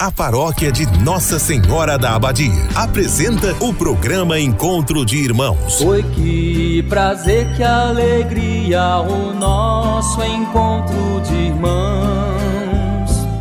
A paróquia de Nossa Senhora da Abadia apresenta o programa Encontro de Irmãos. Oi, que prazer, que alegria, o nosso encontro de irmãos.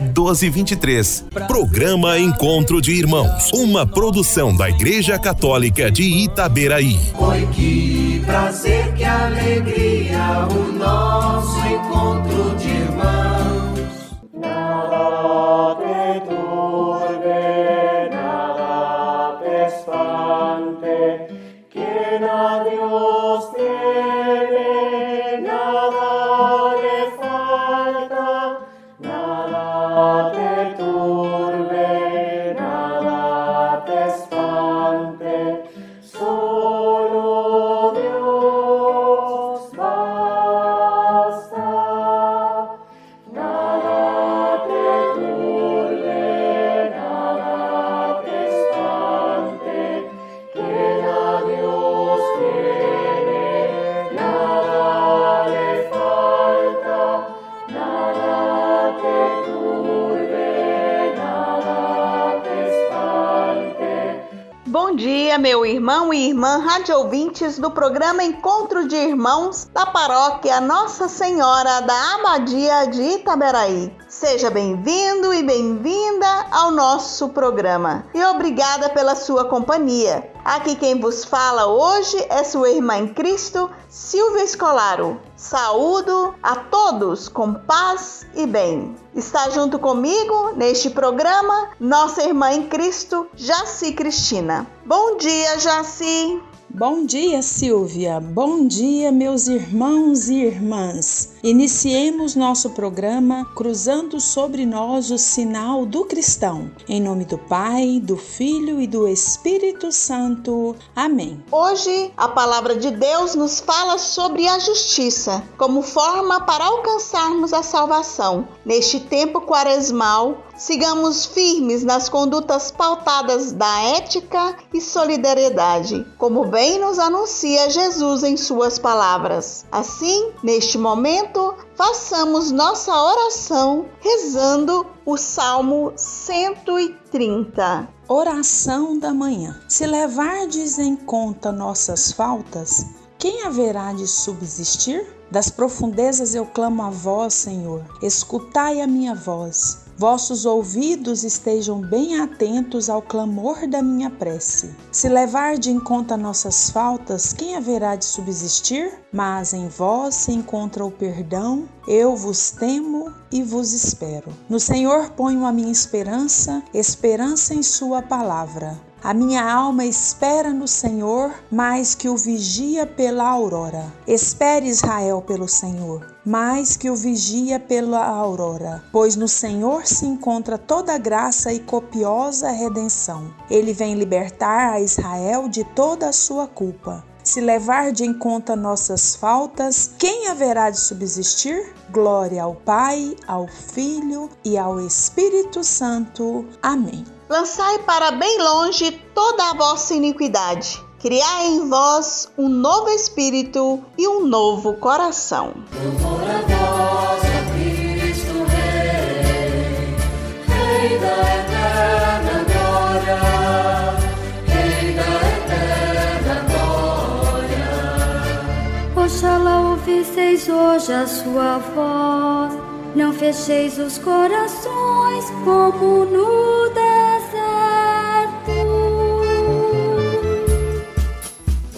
1223. Programa Encontro de Irmãos. Uma produção da Igreja Católica de Itaberaí. Oi, que prazer, que alegria, o nosso encontro Bom dia, meu irmão e irmã rádio ouvintes do programa Encontro de Irmãos da Paróquia Nossa Senhora da Abadia de Itaberaí. Seja bem-vindo e bem-vinda ao nosso programa e obrigada pela sua companhia. Aqui quem vos fala hoje é sua irmã em Cristo, Silvia Escolaro. Saúdo a todos com paz e bem. Está junto comigo neste programa nossa irmã em Cristo, Jaci Cristina. Bom dia, Jaci. Bom dia, Silvia. Bom dia, meus irmãos e irmãs. Iniciemos nosso programa cruzando sobre nós o sinal do cristão. Em nome do Pai, do Filho e do Espírito Santo. Amém. Hoje a palavra de Deus nos fala sobre a justiça como forma para alcançarmos a salvação. Neste tempo quaresmal, sigamos firmes nas condutas pautadas da ética e solidariedade, como bem nos anuncia Jesus em suas palavras. Assim, neste momento, façamos nossa oração rezando o Salmo 130. Oração da manhã. Se levardes em conta nossas faltas, quem haverá de subsistir? Das profundezas eu clamo a vós, Senhor. Escutai a minha voz. Vossos ouvidos estejam bem atentos ao clamor da minha prece. Se levarde em conta nossas faltas, quem haverá de subsistir? Mas em vós se encontra o perdão, eu vos temo e vos espero. No Senhor ponho a minha esperança, esperança em Sua palavra. A minha alma espera no Senhor mais que o vigia pela aurora. Espere Israel pelo Senhor, mais que o vigia pela aurora, pois no Senhor se encontra toda graça e copiosa redenção. Ele vem libertar a Israel de toda a sua culpa. Se levar de em conta nossas faltas, quem haverá de subsistir? Glória ao Pai, ao Filho e ao Espírito Santo. Amém. Lançai para bem longe toda a vossa iniquidade. Criai em vós um novo espírito e um novo coração. A sua voz, não fecheis os corações como no deserto.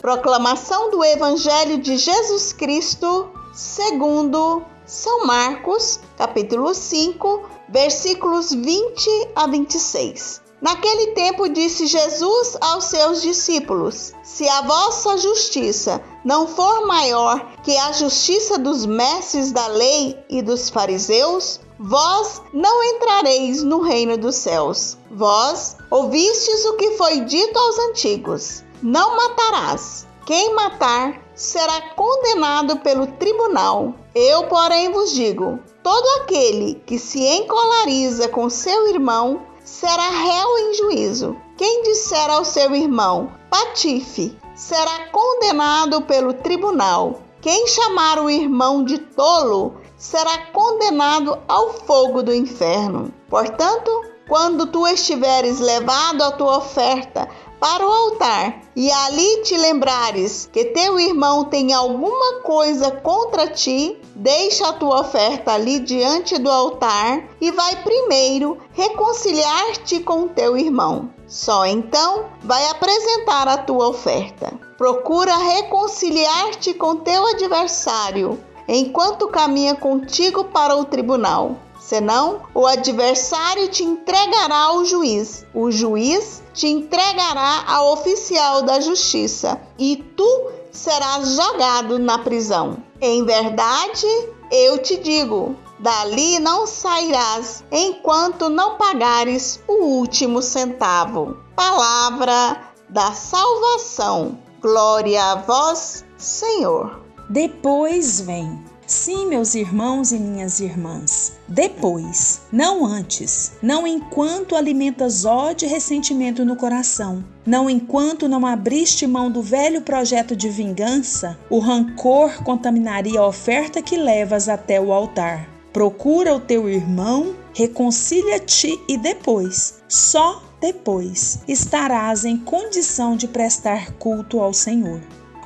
Proclamação do Evangelho de Jesus Cristo, segundo São Marcos, capítulo 5, versículos 20 a 26. Naquele tempo disse Jesus aos seus discípulos: Se a vossa justiça não for maior que a justiça dos mestres da lei e dos fariseus, vós não entrareis no reino dos céus. Vós ouvistes o que foi dito aos antigos: Não matarás. Quem matar será condenado pelo tribunal. Eu, porém, vos digo: todo aquele que se encolariza com seu irmão será réu em juízo. Quem disser ao seu irmão, patife, será condenado pelo tribunal. Quem chamar o irmão de tolo será condenado ao fogo do inferno. Portanto, quando tu estiveres levado a tua oferta para o altar e ali te lembrares que teu irmão tem alguma coisa contra ti, deixa a tua oferta ali diante do altar e vai primeiro reconciliar-te com teu irmão. Só então vai apresentar a tua oferta. Procura reconciliar-te com teu adversário enquanto caminha contigo para o tribunal. Senão, o adversário te entregará ao juiz. O juiz te entregará ao oficial da justiça e tu serás jogado na prisão. Em verdade, eu te digo: dali não sairás enquanto não pagares o último centavo. Palavra da salvação. Glória a vós, Senhor. Depois vem. Sim, meus irmãos e minhas irmãs, depois, não antes, não enquanto alimentas ódio e ressentimento no coração, não enquanto não abriste mão do velho projeto de vingança, o rancor contaminaria a oferta que levas até o altar. Procura o teu irmão, reconcilia-te e depois, só depois, estarás em condição de prestar culto ao Senhor.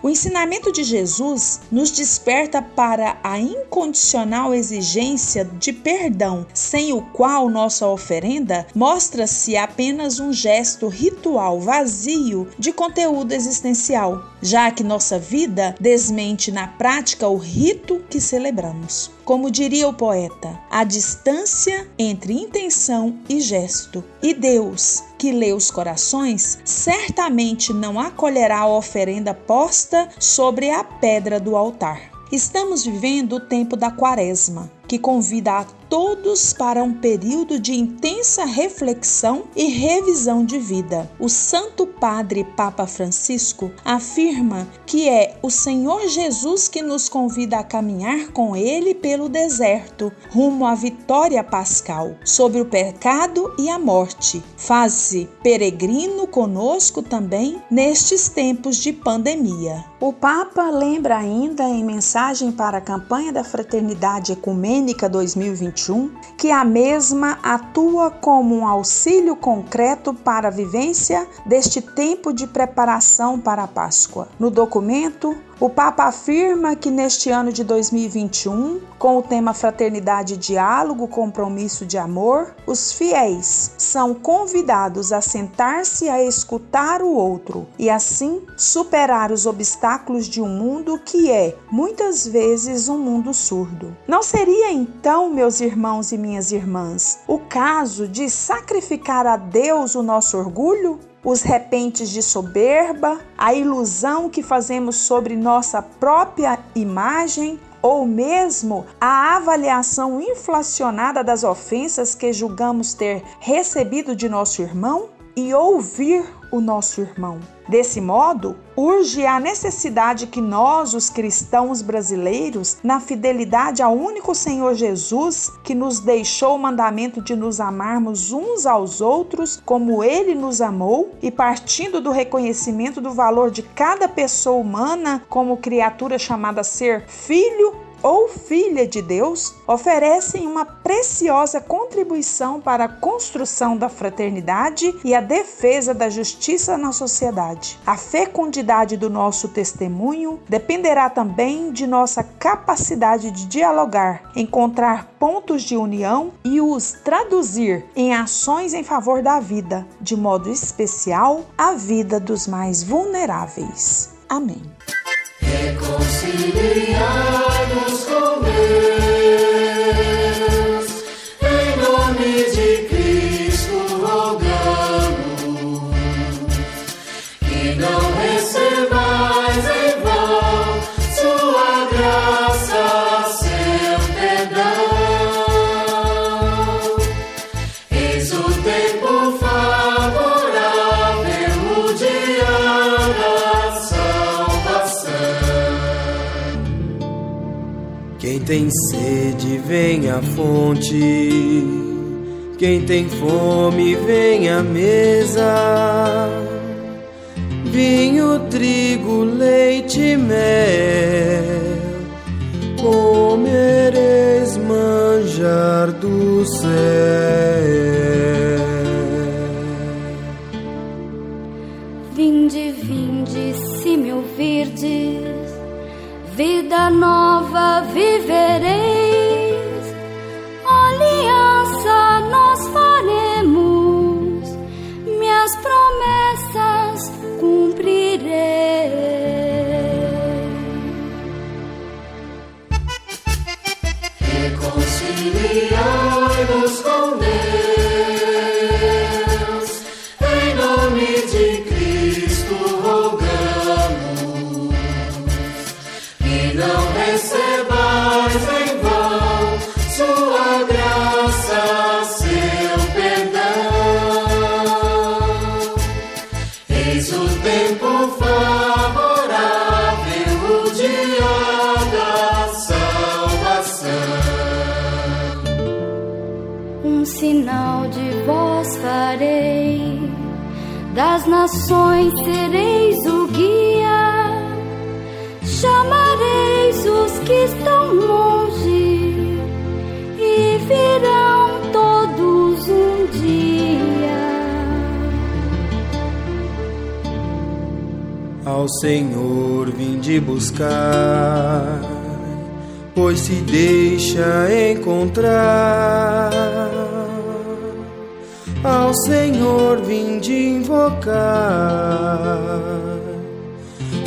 O ensinamento de Jesus nos desperta para a incondicional exigência de perdão, sem o qual nossa oferenda mostra-se apenas um gesto ritual vazio de conteúdo existencial, já que nossa vida desmente na prática o rito que celebramos. Como diria o poeta, a distância entre intenção e gesto. E Deus, que lê os corações, certamente não acolherá a oferenda posta sobre a pedra do altar. Estamos vivendo o tempo da Quaresma, que convida a todos para um período de intensa reflexão e revisão de vida. O Santo Padre Papa Francisco afirma que é o Senhor Jesus que nos convida a caminhar com ele pelo deserto, rumo à vitória pascal sobre o pecado e a morte. Faz-se peregrino conosco também nestes tempos de pandemia. O Papa lembra ainda em mensagem para a campanha da Fraternidade Ecumênica 2021 que a mesma atua como um auxílio concreto para a vivência deste tempo de preparação para a Páscoa. No documento, o Papa afirma que neste ano de 2021, com o tema Fraternidade Diálogo, Compromisso de Amor, os fiéis são convidados a sentar-se a escutar o outro e assim superar os obstáculos de um mundo que é, muitas vezes, um mundo surdo. Não seria então, meus irmãos e minhas irmãs, o caso de sacrificar a Deus o nosso orgulho? Os repentes de soberba, a ilusão que fazemos sobre nossa própria imagem, ou mesmo a avaliação inflacionada das ofensas que julgamos ter recebido de nosso irmão? E ouvir o nosso irmão. Desse modo, urge a necessidade que nós, os cristãos brasileiros, na fidelidade ao único Senhor Jesus, que nos deixou o mandamento de nos amarmos uns aos outros como ele nos amou, e partindo do reconhecimento do valor de cada pessoa humana como criatura chamada a ser filho ou filha de Deus oferecem uma preciosa contribuição para a construção da fraternidade e a defesa da justiça na sociedade. A fecundidade do nosso testemunho dependerá também de nossa capacidade de dialogar, encontrar pontos de união e os traduzir em ações em favor da vida, de modo especial a vida dos mais vulneráveis. Amém. Reconciliai-nos com Deus, em nome de Cristo rogamos, que não tem sede, vem à fonte. Quem tem fome, vem à mesa. Vinho, trigo, leite, mel. Comereis manjar do céu. Vinde, vinde, se me ouvirdes, vida nova vivereis, das nações sereis o guia, chamareis os que estão longe e virão todos um dia. Ao Senhor vinde buscar, pois se deixa encontrar. Ao Senhor vinde invocar,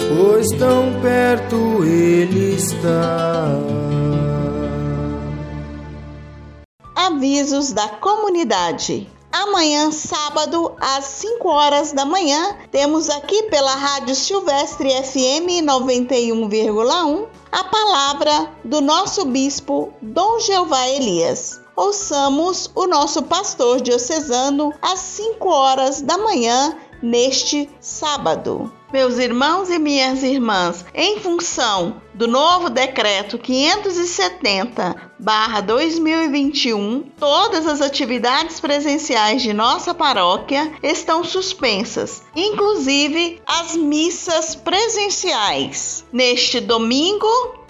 pois tão perto Ele está. Avisos da comunidade. Amanhã, sábado, às 5 horas da manhã, temos aqui pela Rádio Silvestre FM 91,1 a palavra do nosso bispo Dom Jeová Elias. Ouçamos o nosso pastor diocesano às 5 horas da manhã neste sábado. Meus irmãos e minhas irmãs, em função do novo decreto 570/2021, todas as atividades presenciais de nossa paróquia estão suspensas, inclusive as missas presenciais. Neste domingo,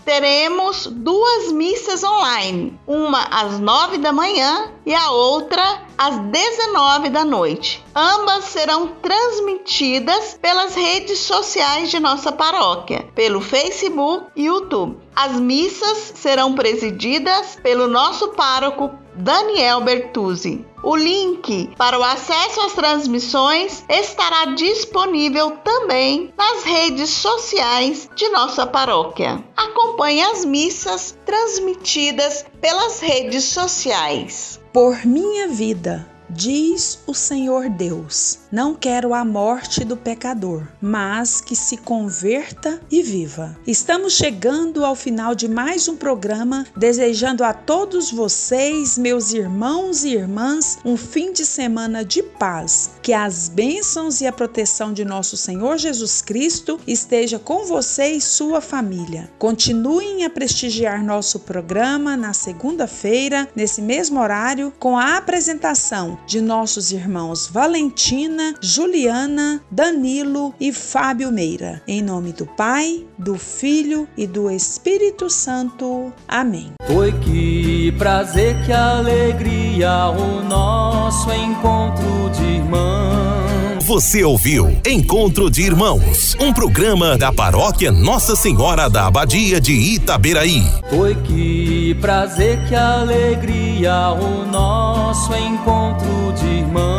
teremos duas missas online, uma às 9 da manhã e a outra às 19 da noite. Ambas serão transmitidas pelas redes sociais de nossa paróquia, pelo Facebook e YouTube. As missas serão presididas pelo nosso pároco Daniel Bertuzzi. O link para o acesso às transmissões estará disponível também nas redes sociais de nossa paróquia. Acompanhe as missas transmitidas pelas redes sociais. Por minha vida, diz o Senhor Deus, não quero a morte do pecador, mas que se converta e viva. Estamos chegando ao final de mais um programa, desejando a todos vocês, meus irmãos e irmãs, um fim de semana de paz. Que as bênçãos e a proteção de nosso Senhor Jesus Cristo esteja com você e sua família. Continuem a prestigiar nosso programa na segunda-feira, nesse mesmo horário, com a apresentação de nossos irmãos Valentina, Juliana, Danilo e Fábio Meira. Em nome do Pai, do Filho e do Espírito Santo. Amém. Foi que prazer, que alegria o nosso encontro de irmãos. Você ouviu Encontro de Irmãos, um programa da paróquia Nossa Senhora da Abadia de Itaberaí. Foi que prazer, que alegria o nosso encontro de irmãos.